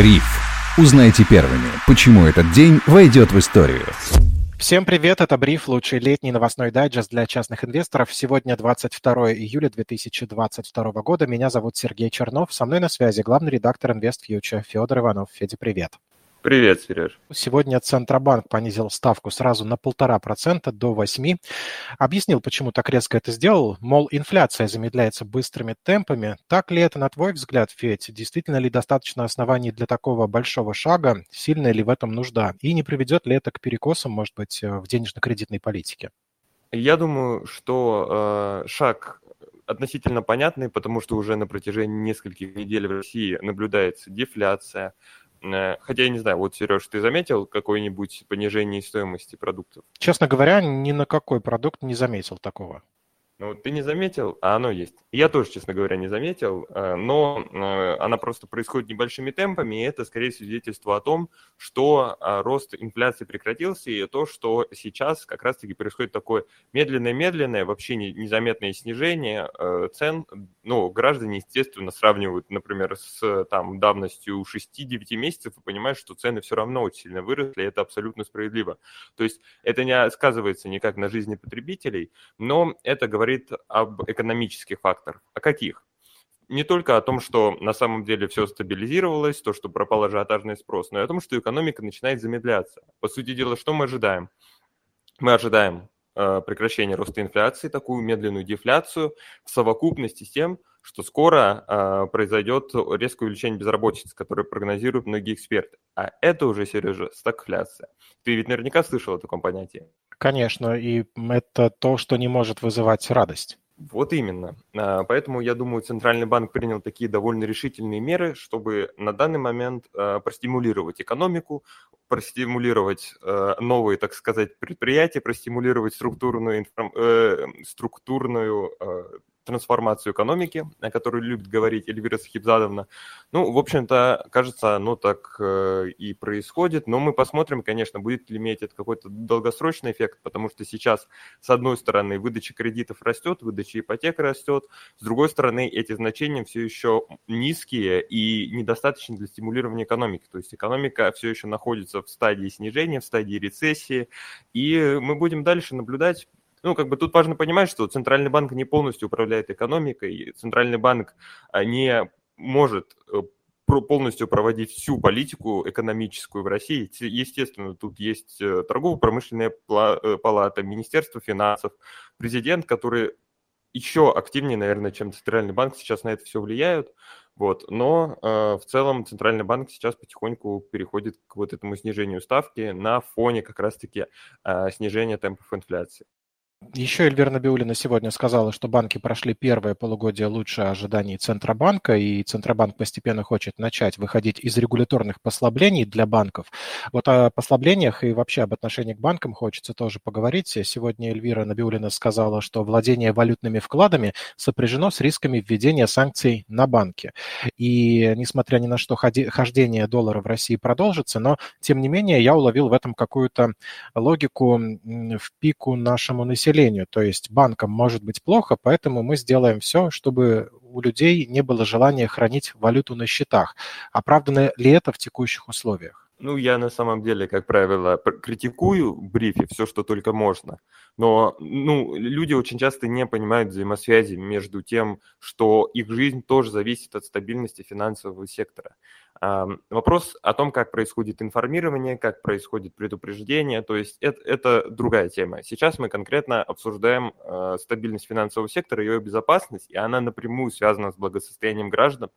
Бриф. Узнайте первыми, почему этот день войдет в историю. Всем привет, это Бриф, лучший летний новостной дайджест для частных инвесторов. Сегодня 22 июля 2022 года. Меня зовут Сергей Чернов. Со мной на связи главный редактор InvestFuture Федор Иванов. Федя, привет. Привет, Сереж. Сегодня Центробанк понизил ставку сразу на полтора процента до 8. Объяснил, почему так резко это сделал. Мол, инфляция замедляется быстрыми темпами. Так ли это, на твой взгляд, Федь? Действительно ли достаточно оснований для такого большого шага? Сильная ли в этом нужда? И не приведет ли это к перекосам, может быть, в денежно-кредитной политике? Я думаю, что э, шаг относительно понятный, потому что уже на протяжении нескольких недель в России наблюдается дефляция, Э, хотя я не знаю, вот, Сереж, ты заметил какое-нибудь понижение стоимости продуктов? Честно говоря, ни на какой продукт не заметил такого. Ну, ты не заметил, а оно есть. Я тоже, честно говоря, не заметил, э, но э, она просто происходит небольшими темпами, и это скорее свидетельство о том, что а, рост инфляции прекратился, и то, что сейчас как раз-таки происходит такое медленное-медленное, вообще незаметное снижение э, цен. Ну, граждане, естественно, сравнивают, например, с там давностью 6-9 месяцев и понимают, что цены все равно очень сильно выросли, и это абсолютно справедливо. То есть это не сказывается никак на жизни потребителей, но это говорит говорит об экономических факторах. О каких? Не только о том, что на самом деле все стабилизировалось, то, что пропал ажиотажный спрос, но и о том, что экономика начинает замедляться. По сути дела, что мы ожидаем? Мы ожидаем э, прекращения роста инфляции, такую медленную дефляцию в совокупности с тем, что скоро э, произойдет резкое увеличение безработицы, которое прогнозируют многие эксперты. А это уже, Сережа, стагфляция. Ты ведь наверняка слышал о таком понятии. Конечно, и это то, что не может вызывать радость. Вот именно. А, поэтому, я думаю, Центральный банк принял такие довольно решительные меры, чтобы на данный момент а, простимулировать экономику, простимулировать а, новые, так сказать, предприятия, простимулировать структурную, э, структурную трансформацию экономики, о которой любит говорить Эльвира Сахибзадовна. Ну, в общем-то, кажется, оно так э, и происходит, но мы посмотрим, конечно, будет ли иметь это какой-то долгосрочный эффект, потому что сейчас, с одной стороны, выдача кредитов растет, выдача ипотек растет, с другой стороны, эти значения все еще низкие и недостаточны для стимулирования экономики. То есть экономика все еще находится в стадии снижения, в стадии рецессии, и мы будем дальше наблюдать, ну, как бы тут важно понимать, что Центральный банк не полностью управляет экономикой, Центральный банк а, не может э, полностью проводить всю политику экономическую в России. Естественно, тут есть э, торгово-промышленная э, палата, Министерство финансов, президент, который еще активнее, наверное, чем Центральный банк сейчас на это все влияют. Вот. Но э, в целом Центральный банк сейчас потихоньку переходит к вот этому снижению ставки на фоне как раз-таки э, снижения темпов инфляции. Еще Эльвира Набиулина сегодня сказала, что банки прошли первое полугодие лучше ожиданий Центробанка, и Центробанк постепенно хочет начать выходить из регуляторных послаблений для банков. Вот о послаблениях и вообще об отношении к банкам хочется тоже поговорить. Сегодня Эльвира Набиулина сказала, что владение валютными вкладами сопряжено с рисками введения санкций на банки. И несмотря ни на что, хождение доллара в России продолжится, но тем не менее я уловил в этом какую-то логику в пику нашему населению населению. То есть банкам может быть плохо, поэтому мы сделаем все, чтобы у людей не было желания хранить валюту на счетах. Оправдано ли это в текущих условиях? Ну, я на самом деле, как правило, критикую в все, что только можно. Но ну, люди очень часто не понимают взаимосвязи между тем, что их жизнь тоже зависит от стабильности финансового сектора. Вопрос о том, как происходит информирование, как происходит предупреждение, то есть это, это другая тема. Сейчас мы конкретно обсуждаем э, стабильность финансового сектора, ее безопасность, и она напрямую связана с благосостоянием граждан,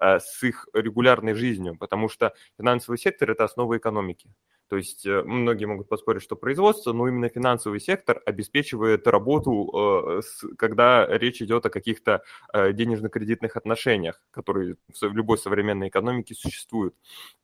с их регулярной жизнью, потому что финансовый сектор – это основа экономики. То есть э, многие могут поспорить, что производство, но именно финансовый сектор обеспечивает работу, э, когда речь идет о каких-то э, денежно-кредитных отношениях, которые в любой современной экономике существуют.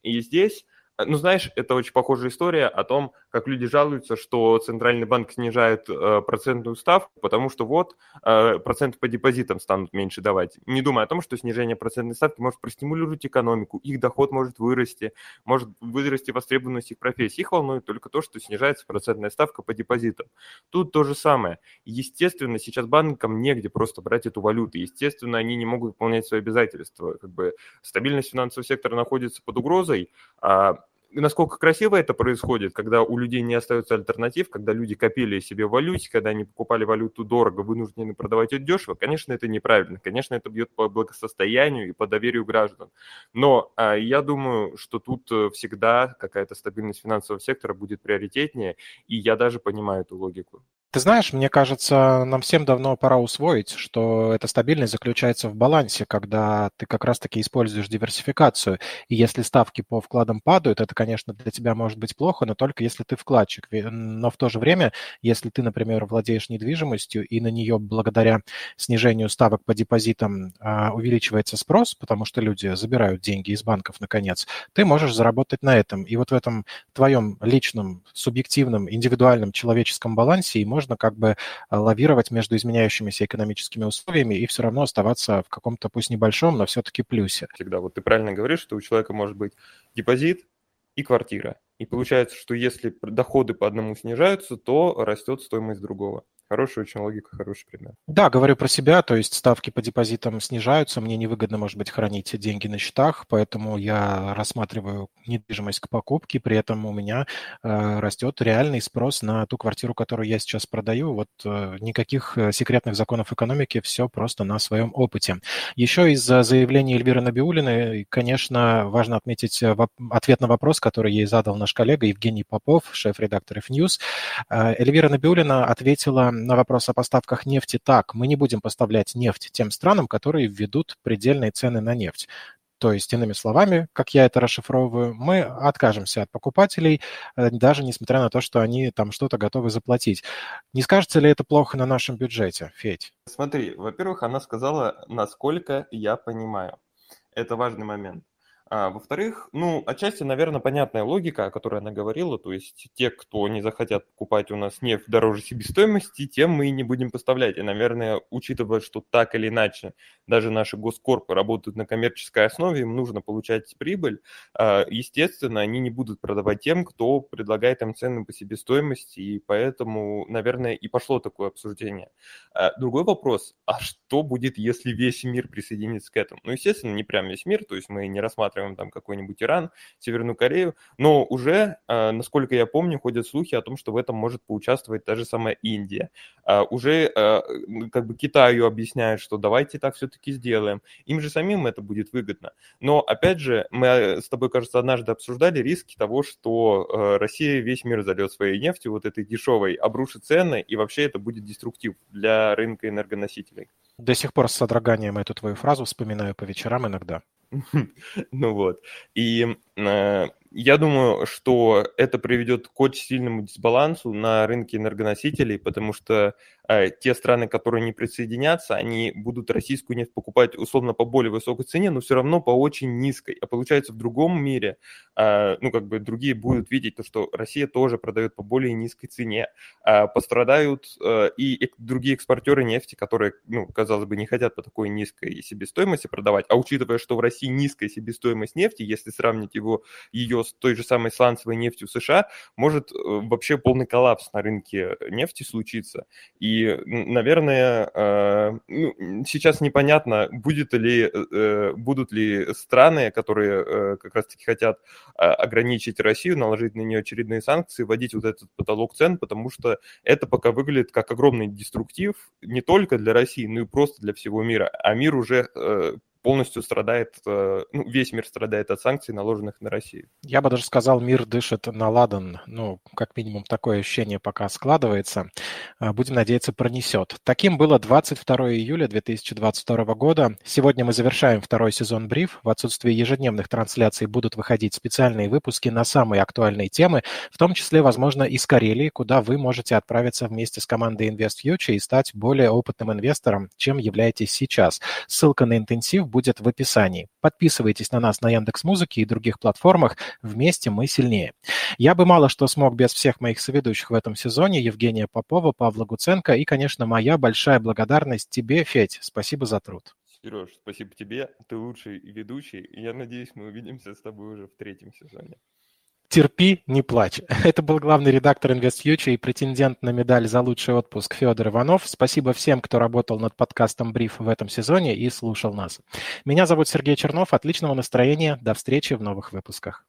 И здесь ну, знаешь, это очень похожая история о том, как люди жалуются, что Центральный банк снижает э, процентную ставку, потому что вот э, проценты по депозитам станут меньше давать. Не думая о том, что снижение процентной ставки может простимулировать экономику, их доход может вырасти, может вырасти востребованность их профессий. Их волнует только то, что снижается процентная ставка по депозитам. Тут то же самое. Естественно, сейчас банкам негде просто брать эту валюту. Естественно, они не могут выполнять свои обязательства. Как бы стабильность финансового сектора находится под угрозой, а насколько красиво это происходит, когда у людей не остается альтернатив, когда люди копили себе в валюте, когда они покупали валюту дорого, вынуждены продавать ее дешево, конечно, это неправильно. Конечно, это бьет по благосостоянию и по доверию граждан. Но а, я думаю, что тут э, всегда какая-то стабильность финансового сектора будет приоритетнее, и я даже понимаю эту логику. Ты знаешь, мне кажется, нам всем давно пора усвоить, что эта стабильность заключается в балансе, когда ты как раз-таки используешь диверсификацию. И если ставки по вкладам падают, это, конечно, для тебя может быть плохо, но только если ты вкладчик. Но в то же время, если ты, например, владеешь недвижимостью, и на нее благодаря снижению ставок по депозитам а, увеличивается спрос, потому что люди забирают деньги из банков, наконец, ты можешь заработать на этом. И вот в этом твоем личном, субъективном, индивидуальном человеческом балансе и можно можно как бы э, лавировать между изменяющимися экономическими условиями и все равно оставаться в каком-то, пусть небольшом, но все-таки плюсе. Всегда. Вот ты правильно говоришь, что у человека может быть депозит и квартира. И получается, что если доходы по одному снижаются, то растет стоимость другого. Хорошая очень логика, хороший пример. Да, говорю про себя, то есть ставки по депозитам снижаются, мне невыгодно, может быть, хранить деньги на счетах, поэтому я рассматриваю недвижимость к покупке, при этом у меня э, растет реальный спрос на ту квартиру, которую я сейчас продаю. Вот э, никаких э, секретных законов экономики, все просто на своем опыте. Еще из заявления Эльвиры Набиулиной, конечно, важно отметить э, ответ на вопрос, который ей задал наш коллега Евгений Попов, шеф-редактор F-News. Э, Эльвира Набиулина ответила на вопрос о поставках нефти так. Мы не будем поставлять нефть тем странам, которые введут предельные цены на нефть. То есть, иными словами, как я это расшифровываю, мы откажемся от покупателей, э, даже несмотря на то, что они там что-то готовы заплатить. Не скажется ли это плохо на нашем бюджете, Федь? Смотри, во-первых, она сказала, насколько я понимаю. Это важный момент. А, во-вторых, ну, отчасти, наверное, понятная логика, о которой она говорила, то есть те, кто не захотят покупать у нас нефть дороже себестоимости, тем мы и не будем поставлять. И, наверное, учитывая, что так или иначе даже наши госкорпы работают на коммерческой основе, им нужно получать прибыль, а, естественно, они не будут продавать тем, кто предлагает им цены по себестоимости, и поэтому, наверное, и пошло такое обсуждение. А, другой вопрос, а что будет, если весь мир присоединится к этому? Ну, естественно, не прям весь мир, то есть мы не рассматриваем рассматриваем там какой-нибудь Иран, Северную Корею, но уже, а, насколько я помню, ходят слухи о том, что в этом может поучаствовать та же самая Индия. А, уже а, как бы Китаю объясняют, что давайте так все-таки сделаем. Им же самим это будет выгодно. Но, опять же, мы с тобой, кажется, однажды обсуждали риски того, что Россия весь мир зальет своей нефтью, вот этой дешевой, обрушит цены, и вообще это будет деструктив для рынка энергоносителей. До сих пор с содроганием эту твою фразу вспоминаю по вечерам иногда. Ну вот. И э, я думаю, что это приведет к очень сильному дисбалансу на рынке энергоносителей, потому что те страны, которые не присоединятся, они будут российскую нефть покупать условно по более высокой цене, но все равно по очень низкой. А получается в другом мире, э, ну как бы другие будут видеть то, что Россия тоже продает по более низкой цене, э, пострадают э, и другие экспортеры нефти, которые, ну казалось бы, не хотят по такой низкой себестоимости продавать, а учитывая, что в России низкая себестоимость нефти, если сравнить его ее с той же самой сланцевой нефтью США, может э, вообще полный коллапс на рынке нефти случиться. И, наверное, э, ну, сейчас непонятно, будет ли, э, будут ли страны, которые как раз-таки хотят ограничить Россию, наложить на нее очередные санкции, вводить вот этот потолок цен, потому что это пока выглядит как огромный деструктив не только для России, но и просто для всего мира. А мир уже полностью страдает, э, ну, весь мир страдает от санкций, наложенных на Россию. Я бы даже сказал, мир дышит на ладан. Ну, как минимум, такое ощущение пока складывается. Э, будем надеяться, пронесет. Таким было 22 июля 2022 года. Сегодня мы завершаем второй сезон «Бриф». В отсутствие ежедневных трансляций будут выходить специальные выпуски на самые актуальные темы, в том числе, возможно, из Карелии, куда вы можете отправиться вместе с командой InvestFuture и стать более опытным инвестором, чем являетесь сейчас. Ссылка на интенсив будет в описании. Подписывайтесь на нас на Яндекс Музыке и других платформах. Вместе мы сильнее. Я бы мало что смог без всех моих соведущих в этом сезоне. Евгения Попова, Павла Гуценко и, конечно, моя большая благодарность тебе, Федь. Спасибо за труд. Сереж, спасибо тебе. Ты лучший ведущий. Я надеюсь, мы увидимся с тобой уже в третьем сезоне. Терпи, не плачь. Это был главный редактор InvestFuture и претендент на медаль за лучший отпуск Федор Иванов. Спасибо всем, кто работал над подкастом «Бриф» в этом сезоне и слушал нас. Меня зовут Сергей Чернов. Отличного настроения. До встречи в новых выпусках.